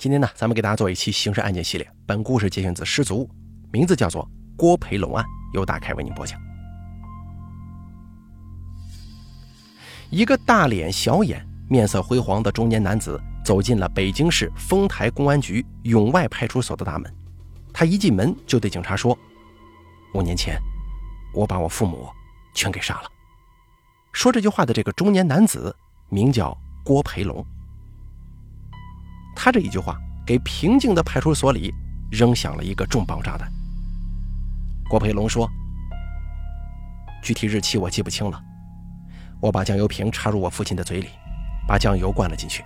今天呢，咱们给大家做一期刑事案件系列。本故事节选自《失足》，名字叫做《郭培龙案》，由大凯为您播讲。一个大脸小眼、面色灰黄的中年男子走进了北京市丰台公安局永外派出所的大门。他一进门就对警察说：“五年前，我把我父母全给杀了。”说这句话的这个中年男子名叫郭培龙。他这一句话给平静的派出所里扔响了一个重磅炸弹。郭培龙说：“具体日期我记不清了，我把酱油瓶插入我父亲的嘴里，把酱油灌了进去，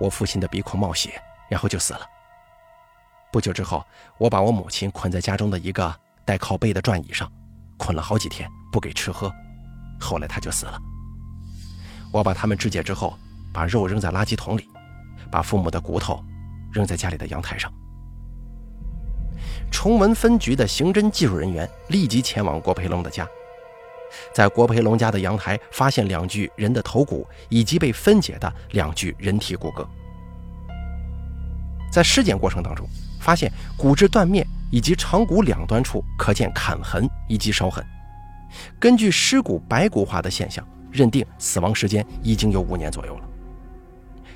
我父亲的鼻孔冒血，然后就死了。不久之后，我把我母亲捆在家中的一个带靠背的转椅上，捆了好几天，不给吃喝，后来他就死了。我把他们肢解之后，把肉扔在垃圾桶里。”把父母的骨头扔在家里的阳台上。崇文分局的刑侦技术人员立即前往郭培龙的家，在郭培龙家的阳台发现两具人的头骨以及被分解的两具人体骨骼。在尸检过程当中，发现骨质断面以及长骨两端处可见砍痕以及烧痕。根据尸骨白骨化的现象，认定死亡时间已经有五年左右了。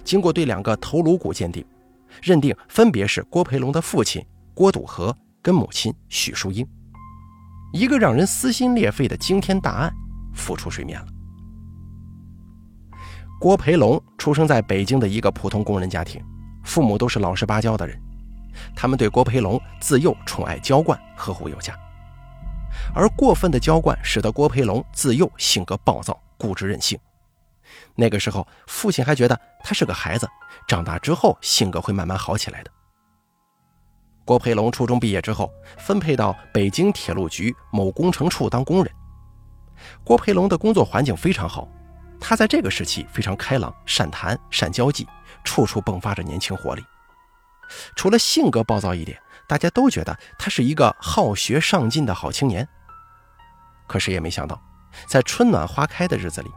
经过对两个头颅骨鉴定，认定分别是郭培龙的父亲郭笃和跟母亲许淑英。一个让人撕心裂肺的惊天大案浮出水面了。郭培龙出生在北京的一个普通工人家庭，父母都是老实巴交的人，他们对郭培龙自幼宠爱娇惯，呵护有加。而过分的娇惯使得郭培龙自幼性格暴躁、固执任性。那个时候，父亲还觉得他是个孩子，长大之后性格会慢慢好起来的。郭培龙初中毕业之后，分配到北京铁路局某工程处当工人。郭培龙的工作环境非常好，他在这个时期非常开朗、善谈、善交际，处处迸发着年轻活力。除了性格暴躁一点，大家都觉得他是一个好学上进的好青年。可是也没想到，在春暖花开的日子里。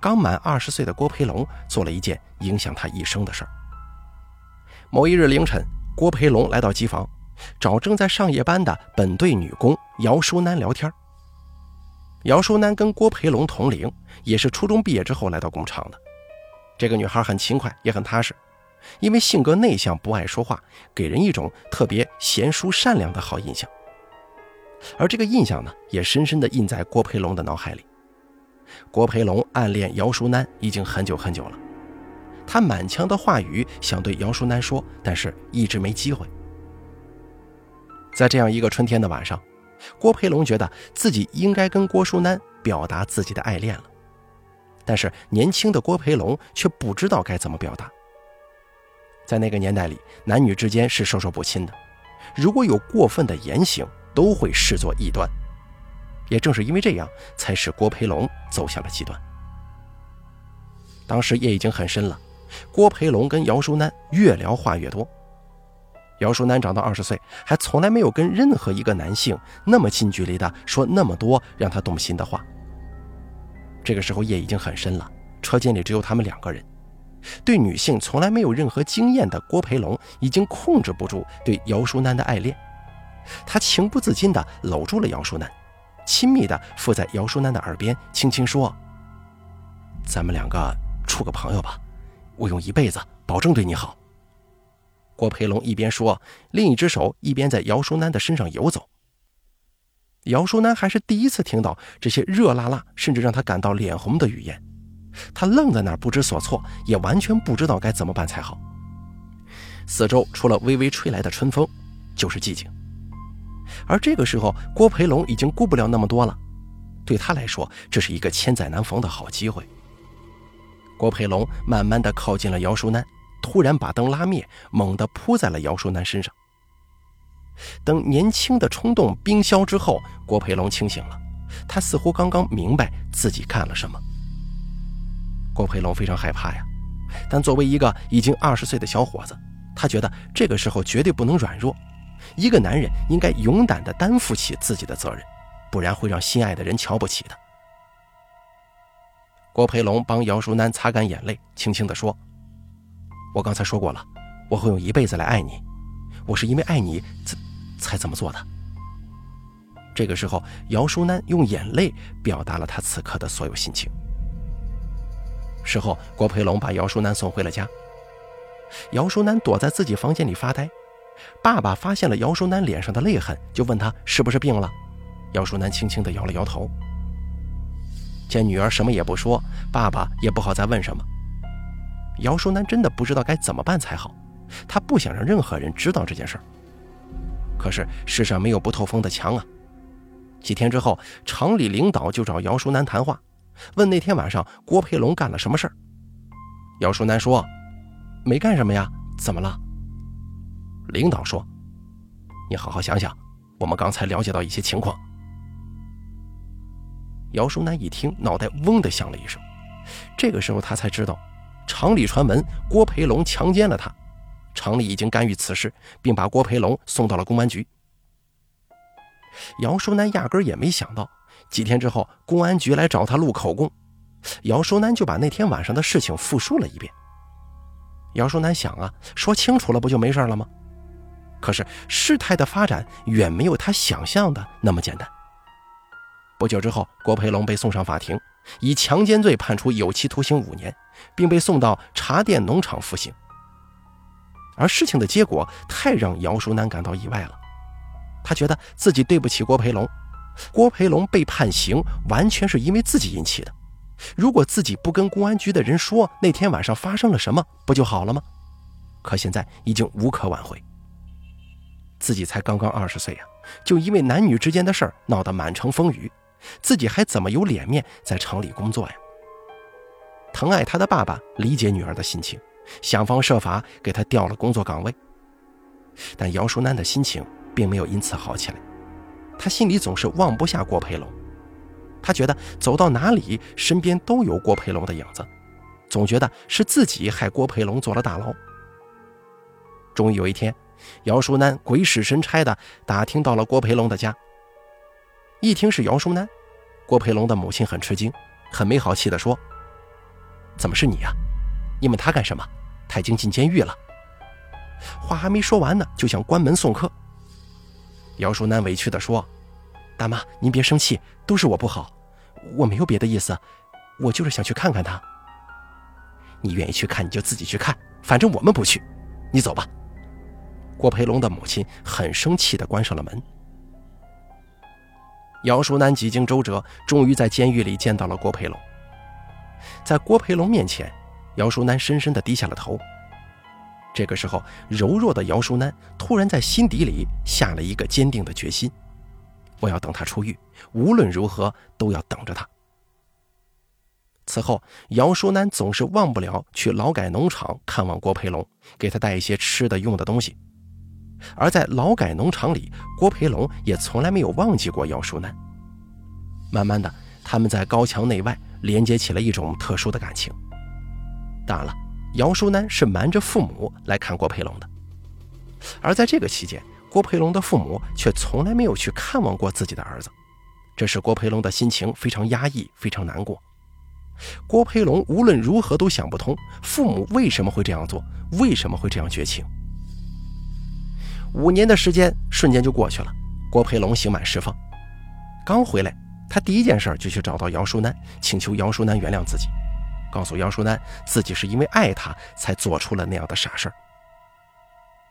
刚满二十岁的郭培龙做了一件影响他一生的事儿。某一日凌晨，郭培龙来到机房，找正在上夜班的本队女工姚淑楠聊天。姚淑楠跟郭培龙同龄，也是初中毕业之后来到工厂的。这个女孩很勤快，也很踏实，因为性格内向，不爱说话，给人一种特别贤淑善良的好印象。而这个印象呢，也深深地印在郭培龙的脑海里。郭培龙暗恋姚淑楠已经很久很久了，他满腔的话语想对姚淑楠说，但是一直没机会。在这样一个春天的晚上，郭培龙觉得自己应该跟郭淑楠表达自己的爱恋了，但是年轻的郭培龙却不知道该怎么表达。在那个年代里，男女之间是授受不亲的，如果有过分的言行，都会视作异端。也正是因为这样，才使郭培龙走向了极端。当时夜已经很深了，郭培龙跟姚淑楠越聊话越多。姚淑楠长到二十岁，还从来没有跟任何一个男性那么近距离的说那么多让他动心的话。这个时候夜已经很深了，车间里只有他们两个人。对女性从来没有任何经验的郭培龙已经控制不住对姚淑楠的爱恋，他情不自禁地搂住了姚淑楠。亲密地附在姚淑楠的耳边，轻轻说：“咱们两个处个朋友吧，我用一辈子保证对你好。”郭培龙一边说，另一只手一边在姚淑楠的身上游走。姚淑楠还是第一次听到这些热辣辣，甚至让他感到脸红的语言，他愣在那儿不知所措，也完全不知道该怎么办才好。四周除了微微吹来的春风，就是寂静。而这个时候，郭培龙已经顾不了那么多了。对他来说，这是一个千载难逢的好机会。郭培龙慢慢的靠近了姚淑楠，突然把灯拉灭，猛地扑在了姚淑楠身上。等年轻的冲动冰消之后，郭培龙清醒了，他似乎刚刚明白自己干了什么。郭培龙非常害怕呀，但作为一个已经二十岁的小伙子，他觉得这个时候绝对不能软弱。一个男人应该勇敢地担负起自己的责任，不然会让心爱的人瞧不起的。郭培龙帮姚淑楠擦干眼泪，轻轻地说：“我刚才说过了，我会用一辈子来爱你，我是因为爱你才才这么做的。这个时候，姚淑楠用眼泪表达了他此刻的所有心情。事后，郭培龙把姚淑楠送回了家。姚淑楠躲在自己房间里发呆。爸爸发现了姚淑楠脸上的泪痕，就问他是不是病了。姚淑楠轻轻地摇了摇头。见女儿什么也不说，爸爸也不好再问什么。姚淑楠真的不知道该怎么办才好，她不想让任何人知道这件事儿。可是世上没有不透风的墙啊。几天之后，厂里领导就找姚淑楠谈话，问那天晚上郭培龙干了什么事儿。姚淑楠说：“没干什么呀，怎么了？”领导说：“你好好想想，我们刚才了解到一些情况。”姚淑楠一听，脑袋嗡的响了一声。这个时候，他才知道，厂里传闻郭培龙强奸了他，厂里已经干预此事，并把郭培龙送到了公安局。姚淑楠压根也没想到，几天之后公安局来找他录口供，姚淑楠就把那天晚上的事情复述了一遍。姚淑楠想啊，说清楚了不就没事了吗？可是事态的发展远没有他想象的那么简单。不久之后，郭培龙被送上法庭，以强奸罪判处有期徒刑五年，并被送到茶店农场服刑。而事情的结果太让姚淑楠感到意外了。他觉得自己对不起郭培龙，郭培龙被判刑完全是因为自己引起的。如果自己不跟公安局的人说那天晚上发生了什么，不就好了吗？可现在已经无可挽回。自己才刚刚二十岁呀，就因为男女之间的事儿闹得满城风雨，自己还怎么有脸面在城里工作呀？疼爱他的爸爸理解女儿的心情，想方设法给她调了工作岗位。但姚淑楠的心情。并没有因此好起来，他心里总是忘不下郭培龙，他觉得走到哪里身边都有郭培龙的影子，总觉得是自己害郭培龙坐了大牢。终于有一天，姚淑楠鬼使神差的打听到了郭培龙的家。一听是姚淑楠，郭培龙的母亲很吃惊，很没好气的说：“怎么是你呀？你问他干什么？他已经进监狱了。”话还没说完呢，就想关门送客。姚淑楠委屈地说：“大妈，您别生气，都是我不好，我没有别的意思，我就是想去看看他。你愿意去看你就自己去看，反正我们不去，你走吧。”郭培龙的母亲很生气地关上了门。姚淑楠几经周折，终于在监狱里见到了郭培龙。在郭培龙面前，姚淑楠深深地低下了头。这个时候，柔弱的姚淑楠突然在心底里下了一个坚定的决心：我要等他出狱，无论如何都要等着他。此后，姚淑楠总是忘不了去劳改农场看望郭培龙，给他带一些吃的用的东西。而在劳改农场里，郭培龙也从来没有忘记过姚淑楠。慢慢的，他们在高墙内外连接起了一种特殊的感情。当然了。姚淑楠是瞒着父母来看郭培龙的，而在这个期间，郭培龙的父母却从来没有去看望过自己的儿子，这使郭培龙的心情非常压抑，非常难过。郭培龙无论如何都想不通，父母为什么会这样做，为什么会这样绝情。五年的时间瞬间就过去了，郭培龙刑满释放，刚回来，他第一件事就去找到姚淑楠，请求姚淑楠原谅自己。告诉姚淑楠，自己是因为爱她才做出了那样的傻事儿。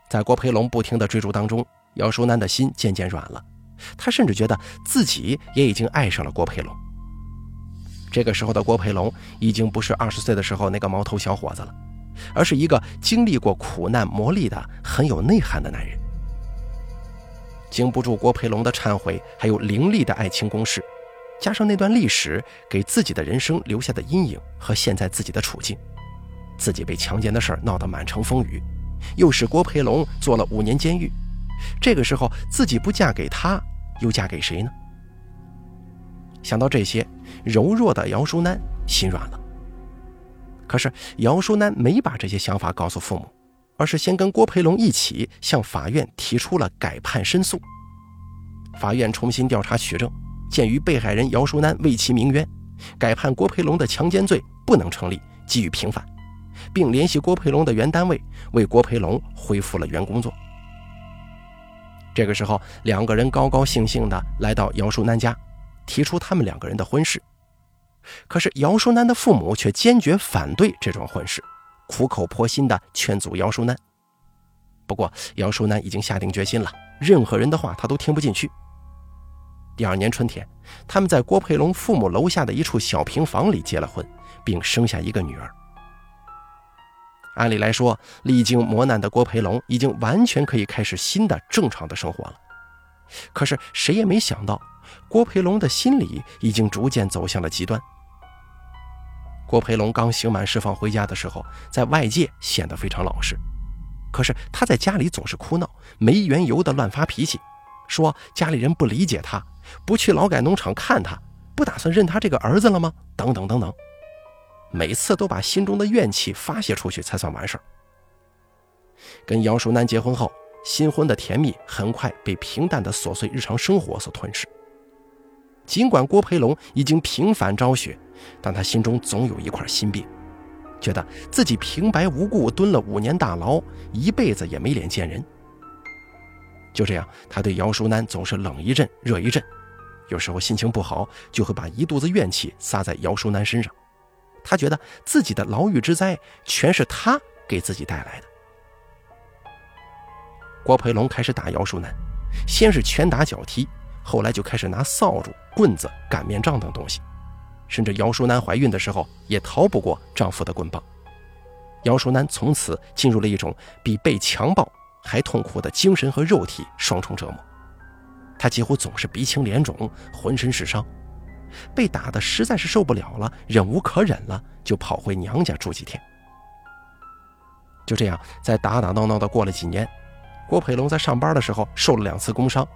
在郭培龙不停的追逐当中，姚淑楠的心渐渐软了，她甚至觉得自己也已经爱上了郭培龙。这个时候的郭培龙已经不是二十岁的时候那个毛头小伙子了，而是一个经历过苦难磨砺的很有内涵的男人。经不住郭培龙的忏悔，还有凌厉的爱情攻势。加上那段历史给自己的人生留下的阴影和现在自己的处境，自己被强奸的事儿闹得满城风雨，又使郭培龙坐了五年监狱。这个时候自己不嫁给他，又嫁给谁呢？想到这些，柔弱的姚淑楠心软了。可是姚淑楠没把这些想法告诉父母，而是先跟郭培龙一起向法院提出了改判申诉。法院重新调查取证。鉴于被害人姚淑楠为其鸣冤，改判郭培龙的强奸罪不能成立，给予平反，并联系郭培龙的原单位，为郭培龙恢复了原工作。这个时候，两个人高高兴兴地来到姚淑楠家，提出他们两个人的婚事。可是姚淑楠的父母却坚决反对这桩婚事，苦口婆心地劝阻姚淑楠。不过，姚淑楠已经下定决心了，任何人的话他都听不进去。第二年春天，他们在郭培龙父母楼下的一处小平房里结了婚，并生下一个女儿。按理来说，历经磨难的郭培龙已经完全可以开始新的正常的生活了。可是谁也没想到，郭培龙的心理已经逐渐走向了极端。郭培龙刚刑满释放回家的时候，在外界显得非常老实，可是他在家里总是哭闹，没缘由的乱发脾气，说家里人不理解他，不去劳改农场看他，不打算认他这个儿子了吗？等等等等。每次都把心中的怨气发泄出去才算完事儿。跟姚淑楠结婚后，新婚的甜蜜很快被平淡的琐碎日常生活所吞噬。尽管郭培龙已经平反昭雪，但他心中总有一块心病，觉得自己平白无故蹲了五年大牢，一辈子也没脸见人。就这样，他对姚淑楠总是冷一阵热一阵，有时候心情不好，就会把一肚子怨气撒在姚淑楠身上。他觉得自己的牢狱之灾全是他给自己带来的。郭培龙开始打姚淑楠，先是拳打脚踢，后来就开始拿扫帚、棍子、擀面杖等东西，甚至姚淑楠怀孕的时候也逃不过丈夫的棍棒。姚淑楠从此进入了一种比被强暴还痛苦的精神和肉体双重折磨，她几乎总是鼻青脸肿，浑身是伤。被打的实在是受不了了，忍无可忍了，就跑回娘家住几天。就这样，在打打闹闹的过了几年，郭培龙在上班的时候受了两次工伤，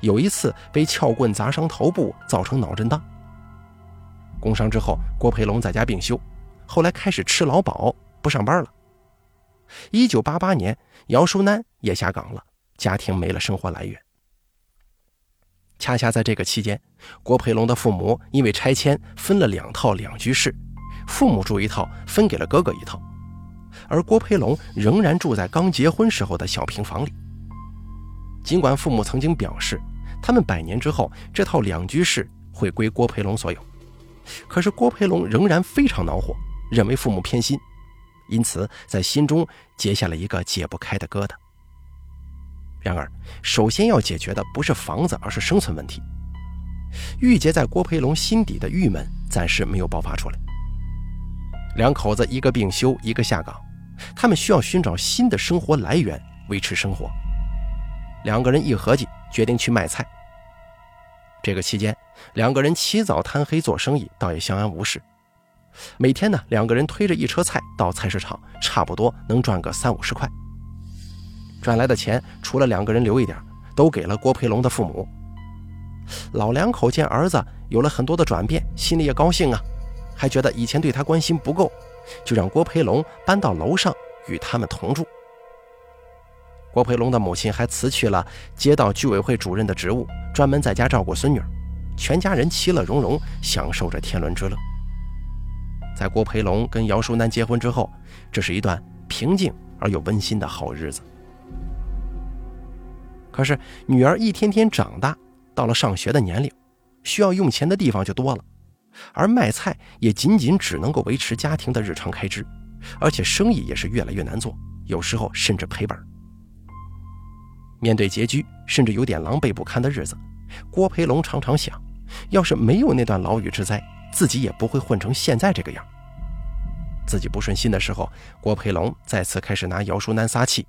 有一次被撬棍砸伤头部，造成脑震荡。工伤之后，郭培龙在家病休，后来开始吃劳保，不上班了。一九八八年，姚淑楠也下岗了，家庭没了生活来源。恰恰在这个期间，郭培龙的父母因为拆迁分了两套两居室，父母住一套，分给了哥哥一套，而郭培龙仍然住在刚结婚时候的小平房里。尽管父母曾经表示，他们百年之后这套两居室会归郭培龙所有，可是郭培龙仍然非常恼火，认为父母偏心，因此在心中结下了一个解不开的疙瘩。然而，首先要解决的不是房子，而是生存问题。郁结在郭培龙心底的郁闷暂时没有爆发出来。两口子一个病休，一个下岗，他们需要寻找新的生活来源维持生活。两个人一合计，决定去卖菜。这个期间，两个人起早贪黑做生意，倒也相安无事。每天呢，两个人推着一车菜到菜市场，差不多能赚个三五十块。赚来的钱，除了两个人留一点，都给了郭培龙的父母。老两口见儿子有了很多的转变，心里也高兴啊，还觉得以前对他关心不够，就让郭培龙搬到楼上与他们同住。郭培龙的母亲还辞去了街道居委会主任的职务，专门在家照顾孙女儿，全家人其乐融融，享受着天伦之乐。在郭培龙跟姚淑楠结婚之后，这是一段平静而又温馨的好日子。可是女儿一天天长大，到了上学的年龄，需要用钱的地方就多了，而卖菜也仅仅只能够维持家庭的日常开支，而且生意也是越来越难做，有时候甚至赔本。面对拮据甚至有点狼狈不堪的日子，郭培龙常常想，要是没有那段牢狱之灾，自己也不会混成现在这个样。自己不顺心的时候，郭培龙再次开始拿姚淑楠撒气，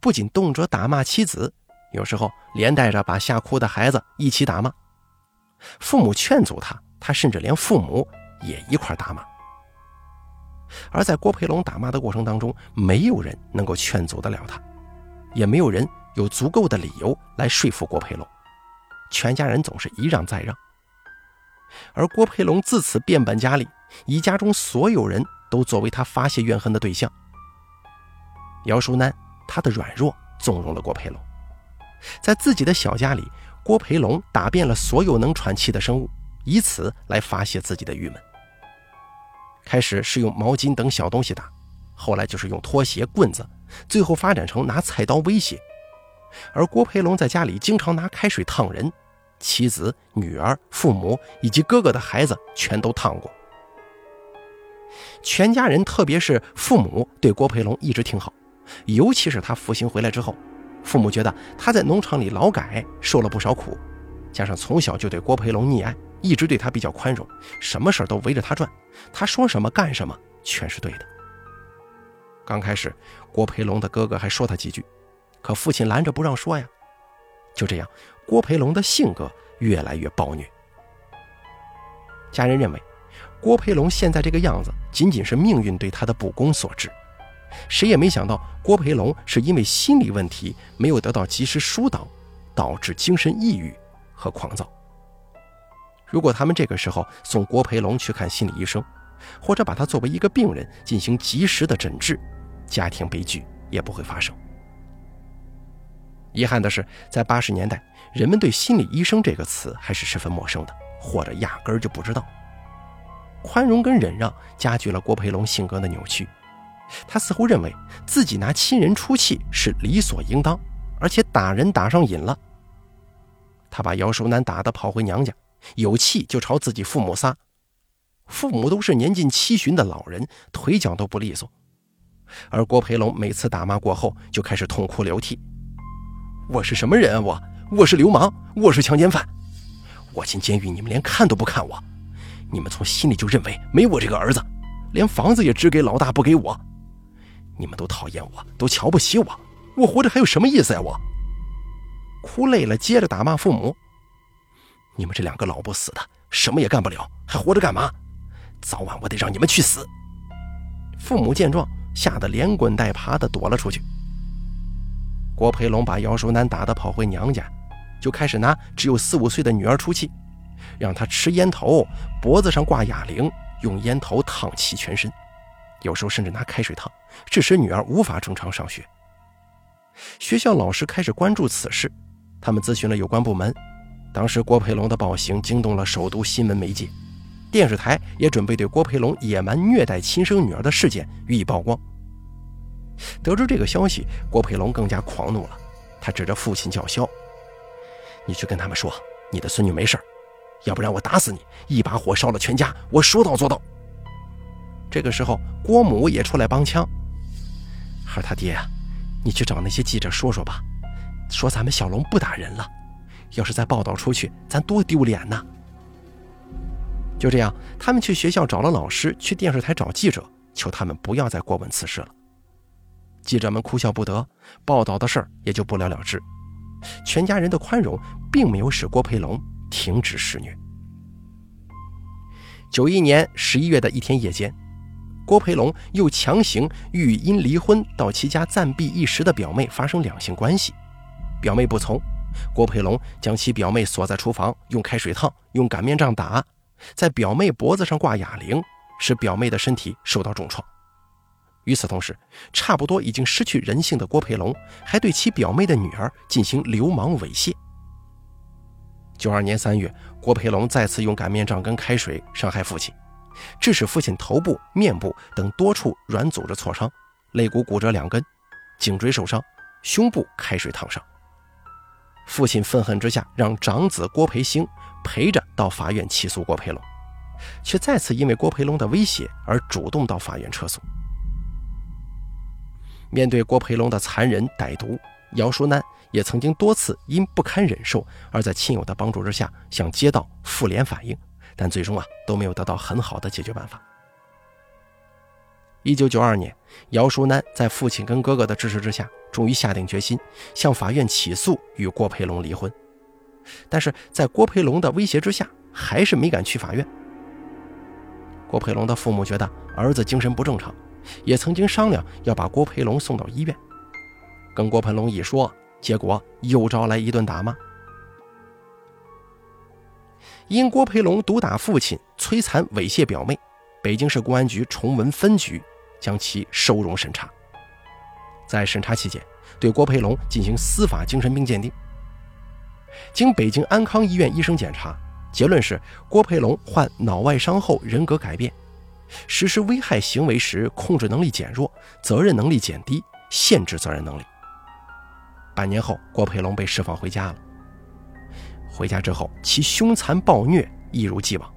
不仅动辄打骂妻子。有时候连带着把吓哭的孩子一起打骂，父母劝阻他，他甚至连父母也一块打骂。而在郭培龙打骂的过程当中，没有人能够劝阻得了他，也没有人有足够的理由来说服郭培龙，全家人总是一让再让。而郭培龙自此变本加厉，以家中所有人都作为他发泄怨恨的对象。姚淑楠，他的软弱纵容了郭培龙。在自己的小家里，郭培龙打遍了所有能喘气的生物，以此来发泄自己的郁闷。开始是用毛巾等小东西打，后来就是用拖鞋、棍子，最后发展成拿菜刀威胁。而郭培龙在家里经常拿开水烫人，妻子、女儿、父母以及哥哥的孩子全都烫过。全家人，特别是父母，对郭培龙一直挺好，尤其是他服刑回来之后，父母觉得他在农场里劳改，受了不少苦，加上从小就对郭培龙溺爱，一直对他比较宽容，什么事都围着他转，他说什么干什么全是对的。刚开始，郭培龙的哥哥还说他几句，可父亲拦着不让说呀。就这样，郭培龙的性格越来越暴虐。家人认为。郭培龙现在这个样子，仅仅是命运对他的不公所致。谁也没想到，郭培龙是因为心理问题没有得到及时疏导，导致精神抑郁和狂躁。如果他们这个时候送郭培龙去看心理医生，或者把他作为一个病人进行及时的诊治，家庭悲剧也不会发生。遗憾的是，在八十年代，人们对“心理医生”这个词还是十分陌生的，或者压根儿就不知道。宽容跟忍让加剧了郭培龙性格的扭曲，他似乎认为自己拿亲人出气是理所应当，而且打人打上瘾了。他把姚淑楠打得跑回娘家，有气就朝自己父母撒。父母都是年近七旬的老人，腿脚都不利索，而郭培龙每次打骂过后就开始痛哭流涕：“我是什么人啊？我我是流氓，我是强奸犯，我进监狱你们连看都不看我。”你们从心里就认为没我这个儿子，连房子也只给老大不给我。你们都讨厌我，都瞧不起我，我活着还有什么意思呀？我哭累了，接着打骂父母。你们这两个老不死的，什么也干不了，还活着干嘛？早晚我得让你们去死！父母见状，吓得连滚带爬的躲了出去。郭培龙把姚淑楠打得跑回娘家，就开始拿只有四五岁的女儿出气。让她吃烟头，脖子上挂哑铃，用烟头烫其全身，有时候甚至拿开水烫，致使女儿无法正常上学。学校老师开始关注此事，他们咨询了有关部门。当时郭培龙的暴行惊动了首都新闻媒介，电视台也准备对郭培龙野蛮虐待亲生女儿的事件予以曝光。得知这个消息，郭培龙更加狂怒了，他指着父亲叫嚣：“你去跟他们说，你的孙女没事要不然我打死你！一把火烧了全家，我说到做到。这个时候，郭母也出来帮腔：“孩儿他爹啊，你去找那些记者说说吧，说咱们小龙不打人了。要是再报道出去，咱多丢脸呐！”就这样，他们去学校找了老师，去电视台找记者，求他们不要再过问此事了。记者们哭笑不得，报道的事儿也就不了了之。全家人的宽容，并没有使郭培龙。停止施虐。九一年十一月的一天夜间，郭培龙又强行欲因离婚到其家暂避一时的表妹发生两性关系，表妹不从，郭培龙将其表妹锁在厨房，用开水烫，用擀面杖打，在表妹脖子上挂哑铃，使表妹的身体受到重创。与此同时，差不多已经失去人性的郭培龙还对其表妹的女儿进行流氓猥亵。九二年三月，郭培龙再次用擀面杖跟开水伤害父亲，致使父亲头部、面部等多处软组织挫伤，肋骨骨折两根，颈椎受伤，胸部开水烫伤。父亲愤恨之下，让长子郭培兴陪着到法院起诉郭培龙，却再次因为郭培龙的威胁而主动到法院撤诉。面对郭培龙的残忍歹毒。姚淑楠也曾经多次因不堪忍受，而在亲友的帮助之下向街道妇联反映，但最终啊都没有得到很好的解决办法。一九九二年，姚淑楠在父亲跟哥哥的支持之下，终于下定决心向法院起诉与郭培龙离婚，但是在郭培龙的威胁之下，还是没敢去法院。郭培龙的父母觉得儿子精神不正常，也曾经商量要把郭培龙送到医院。跟郭培龙一说，结果又招来一顿打骂。因郭培龙毒打父亲、摧残猥亵表妹，北京市公安局崇文分局将其收容审查。在审查期间，对郭培龙进行司法精神病鉴定。经北京安康医院医生检查，结论是郭培龙患脑外伤后人格改变，实施危害行为时控制能力减弱，责任能力减低，限制责任能力。半年后，郭培龙被释放回家了。回家之后，其凶残暴虐一如既往。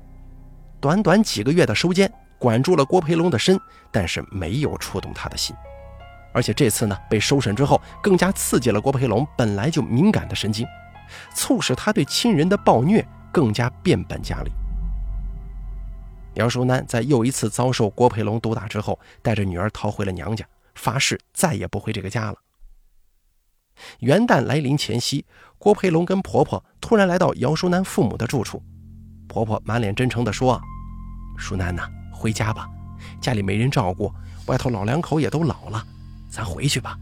短短几个月的收监，管住了郭培龙的身，但是没有触动他的心。而且这次呢，被收审之后，更加刺激了郭培龙本来就敏感的神经，促使他对亲人的暴虐更加变本加厉。姚淑楠在又一次遭受郭培龙毒打之后，带着女儿逃回了娘家，发誓再也不回这个家了。元旦来临前夕，郭培龙跟婆婆突然来到姚淑楠父母的住处，婆婆满脸真诚地说：“淑楠呐，回家吧，家里没人照顾，外头老两口也都老了。”咱回去吧。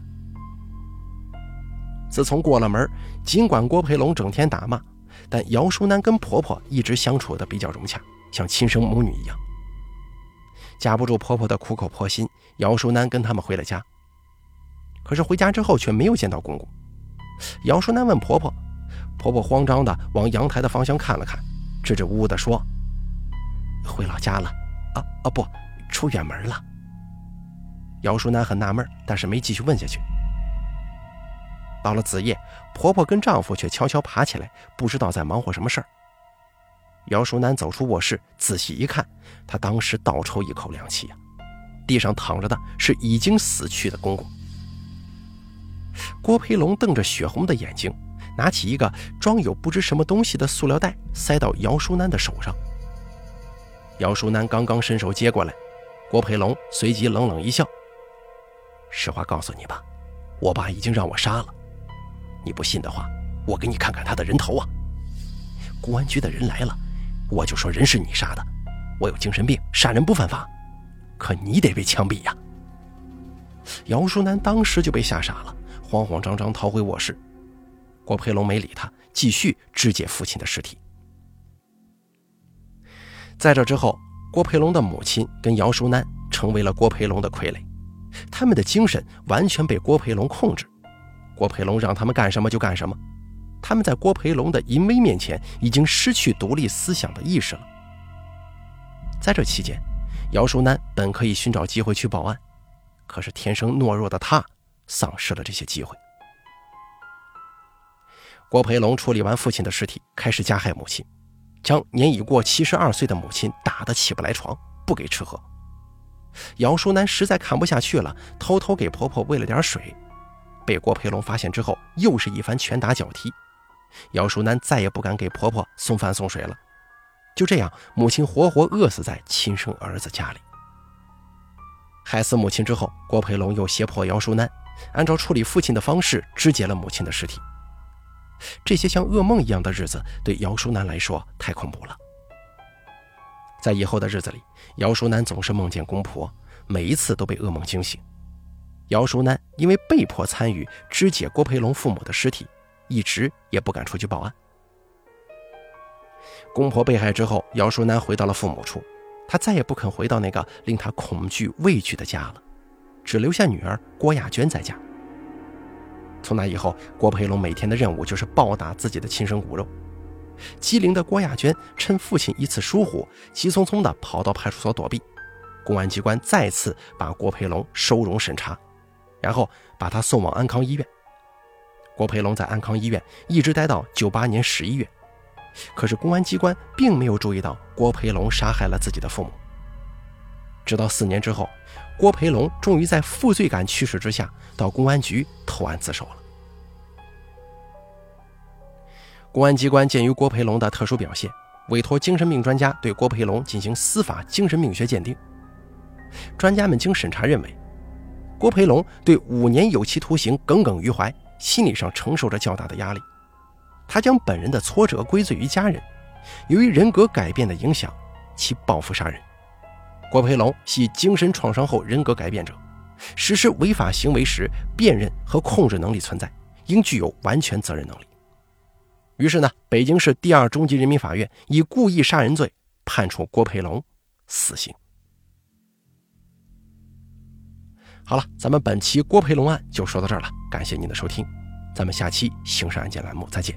自从过了门，尽管郭培龙整天打骂，但姚淑楠跟婆婆一直相处的比较融洽，像亲生母女一样。架不住婆婆的苦口婆心，姚淑楠跟他们回了家。可是回家之后却没有见到公公。姚淑楠问婆婆，婆婆慌张的往阳台的方向看了看，支支吾吾的说：“回老家了，啊啊不，出远门了。”姚淑楠很纳闷，但是没继续问下去。到了子夜，婆婆跟丈夫却悄悄爬起来，不知道在忙活什么事儿。姚淑楠走出卧室，仔细一看，她当时倒抽一口凉气呀！地上躺着的是已经死去的公公。郭培龙瞪着血红的眼睛，拿起一个装有不知什么东西的塑料袋，塞到姚淑楠的手上。姚淑楠刚刚伸手接过来，郭培龙随即冷冷一笑。实话告诉你吧，我爸已经让我杀了。你不信的话，我给你看看他的人头啊！公安局的人来了，我就说人是你杀的。我有精神病，杀人不犯法，可你得被枪毙呀！姚淑楠当时就被吓傻了，慌慌张张逃回卧室。郭培龙没理他，继续肢解父亲的尸体。在这之后，郭培龙的母亲跟姚淑楠成为了郭培龙的傀儡。他们的精神完全被郭培龙控制，郭培龙让他们干什么就干什么。他们在郭培龙的淫威面前已经失去独立思想的意识了。在这期间，姚淑楠本可以寻找机会去报案，可是天生懦弱的他丧失了这些机会。郭培龙处理完父亲的尸体，开始加害母亲，将年已过七十二岁的母亲打得起不来床，不给吃喝。姚淑楠实在看不下去了，偷偷给婆婆喂了点水，被郭培龙发现之后，又是一番拳打脚踢。姚淑楠再也不敢给婆婆送饭送水了。就这样，母亲活活饿死在亲生儿子家里。害死母亲之后，郭培龙又胁迫姚淑楠按照处理父亲的方式肢解了母亲的尸体。这些像噩梦一样的日子，对姚淑楠来说太恐怖了。在以后的日子里，姚淑楠总是梦见公婆，每一次都被噩梦惊醒。姚淑楠因为被迫参与肢解郭培龙父母的尸体，一直也不敢出去报案。公婆被害之后，姚淑楠回到了父母处，她再也不肯回到那个令她恐惧畏惧的家了，只留下女儿郭亚娟在家。从那以后，郭培龙每天的任务就是暴打自己的亲生骨肉。机灵的郭亚娟趁父亲一次疏忽，急匆匆地跑到派出所躲避。公安机关再次把郭培龙收容审查，然后把他送往安康医院。郭培龙在安康医院一直待到九八年十一月，可是公安机关并没有注意到郭培龙杀害了自己的父母。直到四年之后，郭培龙终于在负罪感驱使之下，到公安局投案自首了。公安机关鉴于郭培龙的特殊表现，委托精神病专家对郭培龙进行司法精神病学鉴定。专家们经审查认为，郭培龙对五年有期徒刑耿耿于怀，心理上承受着较大的压力。他将本人的挫折归罪于家人，由于人格改变的影响，其报复杀人。郭培龙系精神创伤后人格改变者，实施违法行为时辨认和控制能力存在，应具有完全责任能力。于是呢，北京市第二中级人民法院以故意杀人罪判处郭培龙死刑。好了，咱们本期郭培龙案就说到这儿了，感谢您的收听，咱们下期刑事案件栏目再见。